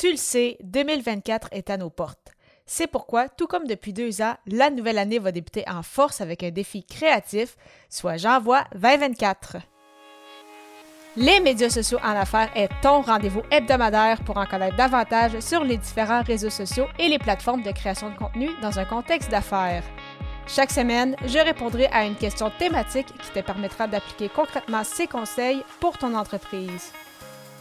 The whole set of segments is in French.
Tu le sais, 2024 est à nos portes. C'est pourquoi, tout comme depuis deux ans, la nouvelle année va débuter en force avec un défi créatif, soit J'envoie 2024. Les médias sociaux en affaires est ton rendez-vous hebdomadaire pour en connaître davantage sur les différents réseaux sociaux et les plateformes de création de contenu dans un contexte d'affaires. Chaque semaine, je répondrai à une question thématique qui te permettra d'appliquer concrètement ces conseils pour ton entreprise.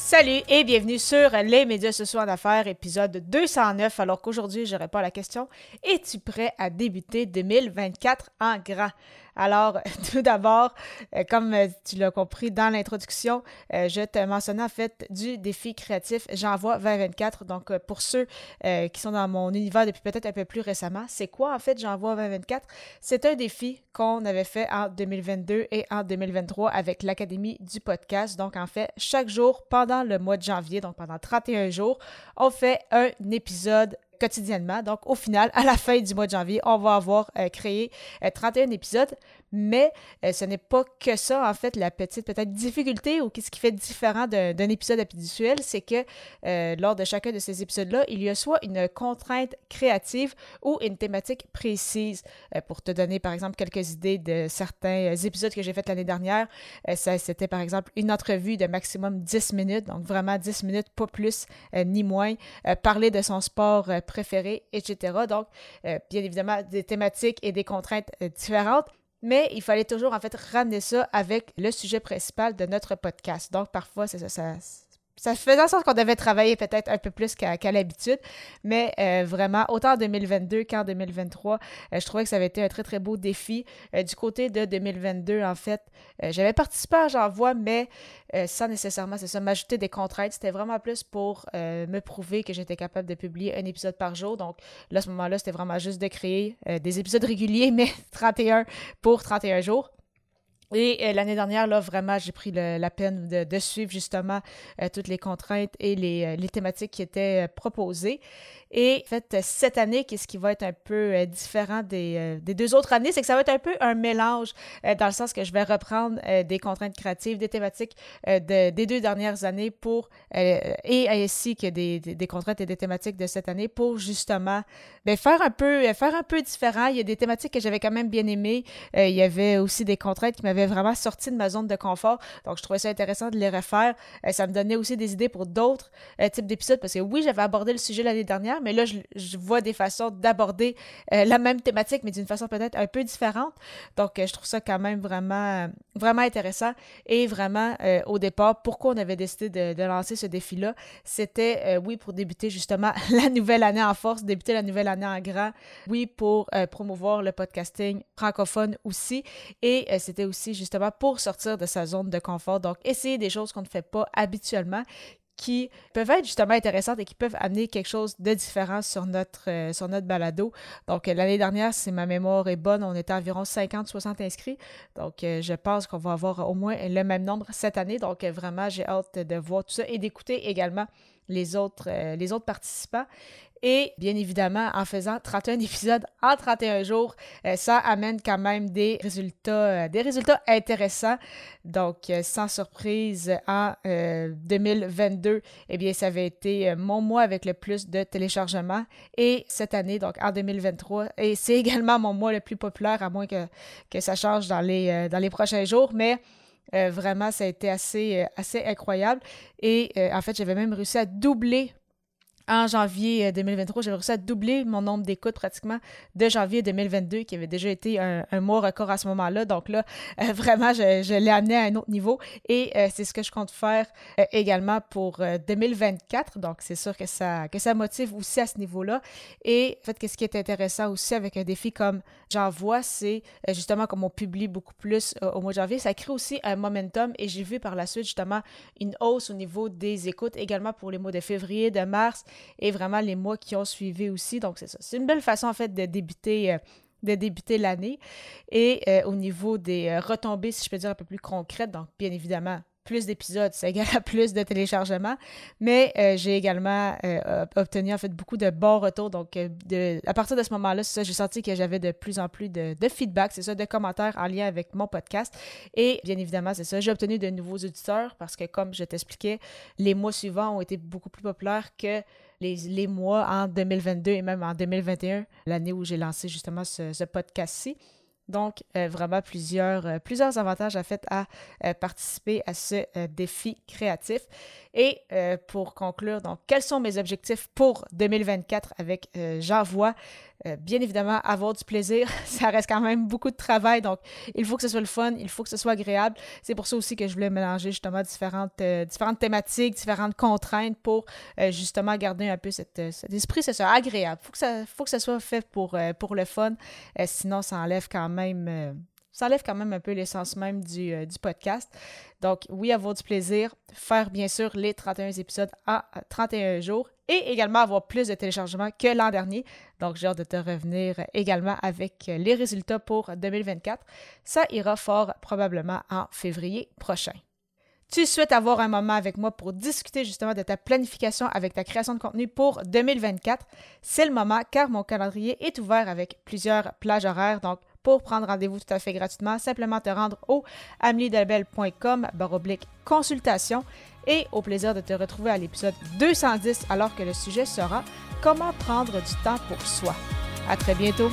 Salut et bienvenue sur les médias sociaux en affaires, épisode 209, alors qu'aujourd'hui, je réponds à la question. Es-tu prêt à débuter 2024 en grand? Alors, tout d'abord, euh, comme euh, tu l'as compris dans l'introduction, euh, je te mentionnais en fait du défi créatif J'envoie 2024. Donc, pour ceux qui sont dans mon univers depuis peut-être un peu plus récemment, c'est quoi en fait J'envoie 2024? C'est un défi qu'on avait fait en 2022 et en 2023 avec l'Académie du podcast. Donc, en fait, chaque jour pendant le mois de janvier, donc pendant 31 jours, on fait un épisode quotidiennement. Donc, au final, à la fin du mois de janvier, on va avoir euh, créé 31 euh, épisodes. Mais euh, ce n'est pas que ça, en fait, la petite peut-être difficulté ou ce qui fait différent d'un épisode habituel, c'est que lors de chacun de ces épisodes-là, il y a soit une contrainte créative ou une thématique précise. pour te donner, par exemple, quelques idées de certains épisodes que j'ai fait l'année dernière, c'était, par exemple, une entrevue de maximum 10 minutes, donc vraiment 10 minutes, pas plus ni moins, parler de son sport préférés, etc. Donc, euh, bien évidemment, des thématiques et des contraintes euh, différentes. Mais il fallait toujours, en fait, ramener ça avec le sujet principal de notre podcast. Donc, parfois, c'est ça, ça, ça faisait en sorte qu'on devait travailler peut-être un peu plus qu'à l'habitude, mais euh, vraiment, autant en 2022 qu'en 2023, euh, je trouvais que ça avait été un très, très beau défi. Euh, du côté de 2022, en fait, j'avais participé à J'envoie, mais sans nécessairement, c'est ça, m'ajouter des contraintes. C'était vraiment plus pour me prouver que j'étais capable de publier un épisode par jour. Donc, là, à ce moment-là, c'était vraiment juste de créer des épisodes réguliers, mais 31 pour 31 jours. Et euh, l'année dernière, là, vraiment, j'ai pris la peine de, suivre justement euh, toutes les contraintes et les, euh, thématiques qui étaient proposées. Et en fait, cette année, qu'est-ce qui va être un peu différent des, deux autres années, c'est que ça va être un peu un mélange, dans le sens que je vais reprendre des contraintes créatives, des thématiques de, des deux dernières années pour, et ainsi que des, des, contraintes et des thématiques de cette année pour justement ben, faire, un peu, faire un peu différent. Il y a des thématiques que j'avais quand même bien aimées. il y avait aussi des contraintes qui m'avaient vraiment sorti de ma zone de confort. Donc, je trouvais ça intéressant de les refaire. ça me donnait aussi des idées pour d'autres types d'épisodes parce que oui, j'avais abordé le sujet l'année dernière, mais là, je, vois des façons d'aborder euh, la même thématique, mais d'une façon peut-être un peu différente. Donc, euh, je trouve ça quand même vraiment, vraiment intéressant. Et vraiment, euh, au départ, pourquoi on avait décidé de, lancer ce défi-là, c'était, oui, pour débuter justement la nouvelle année en force, débuter la nouvelle année en grand. Oui, pour promouvoir le podcasting francophone aussi. Et c'était aussi justement pour sortir de sa zone de confort. Donc, essayer des choses qu'on ne fait pas habituellement qui peuvent être justement intéressantes et qui peuvent amener quelque chose de différent sur notre, euh, balado. Donc, euh, l'année dernière, si ma mémoire est bonne, on était environ 50-60 inscrits. Donc, euh, je pense qu'on va avoir au moins le même nombre cette année. Donc, vraiment, j'ai hâte de voir tout ça et d'écouter également les autres participants. Et bien évidemment, en faisant 31 épisodes en 31 jours, euh, ça amène quand même des résultats, euh, des résultats intéressants. Donc, euh, sans surprise, en 2022, eh bien, ça avait été mon mois avec le plus de téléchargements. Et cette année, donc en 2023, et c'est également mon mois le plus populaire, à moins que, que ça change dans les, dans les prochains jours. Mais vraiment, ça a été assez, assez incroyable. Et en fait, j'avais même réussi à doubler en janvier 2023, euh, j'avais réussi à doubler mon nombre d'écoutes pratiquement de janvier 2022, qui avait déjà été un, mois record à ce moment-là. Donc là, euh, vraiment, je, l'ai amené à un autre niveau et euh, c'est ce que je compte faire également pour 2024. Donc c'est sûr que ça, que ça motive aussi à ce niveau-là. Et en fait, qu'est-ce qui est intéressant aussi avec un défi comme J'envoie, c'est justement comme on publie beaucoup plus au mois de janvier, ça crée aussi un momentum et j'ai vu par la suite justement une hausse au niveau des écoutes également pour les mois de février, de mars et vraiment les mois qui ont suivi aussi. Donc, c'est ça. C'est une belle façon, en fait, de débuter. Euh, de débuter l'année. Et euh, au niveau des retombées, si je peux dire un peu plus concrètes, donc bien évidemment, plus d'épisodes, ça égale à plus de téléchargements. Mais euh, j'ai également euh, obtenu en fait beaucoup de bons retours. Donc, euh, à partir de ce moment-là, c'est ça, j'ai senti que j'avais de plus en plus de, feedback, c'est ça, de commentaires en lien avec mon podcast. Et bien évidemment, c'est ça, j'ai obtenu de nouveaux auditeurs parce que, comme je t'expliquais, les mois suivants ont été beaucoup plus populaires que les, mois en 2022 et même en 2021, l'année où j'ai lancé justement ce podcast-ci. Donc, euh, vraiment plusieurs, euh, plusieurs avantages à fait à euh, participer à ce défi créatif. Et pour conclure, donc, quels sont mes objectifs pour 2024 avec J'envoie? Euh, bien évidemment, avoir du plaisir, ça reste quand même beaucoup de travail, donc il faut que ce soit le fun, il faut que ce soit agréable. C'est pour ça aussi que je voulais mélanger justement différentes, euh, différentes thématiques, différentes contraintes pour euh, justement garder un peu cet esprit, ce soit agréable. Il faut que ça, faut que ça soit fait pour, pour le fun, sinon ça enlève quand même ça enlève quand même un peu l'essence même du, du, podcast. Donc, oui, avoir du plaisir, faire bien sûr les 31 épisodes en 31 jours et également avoir plus de téléchargements que l'an dernier. Donc, j'ai hâte de te revenir également avec les résultats pour 2024. Ça ira fort probablement en février prochain. Tu souhaites avoir un moment avec moi pour discuter justement de ta planification avec ta création de contenu pour 2024, c'est le moment car mon calendrier est ouvert avec plusieurs plages horaires. Donc, pour prendre rendez-vous tout à fait gratuitement, simplement te rendre au ameliedelbel.com baroblique consultation et au plaisir de te retrouver à l'épisode 210 alors que le sujet sera Comment prendre du temps pour soi. À très bientôt.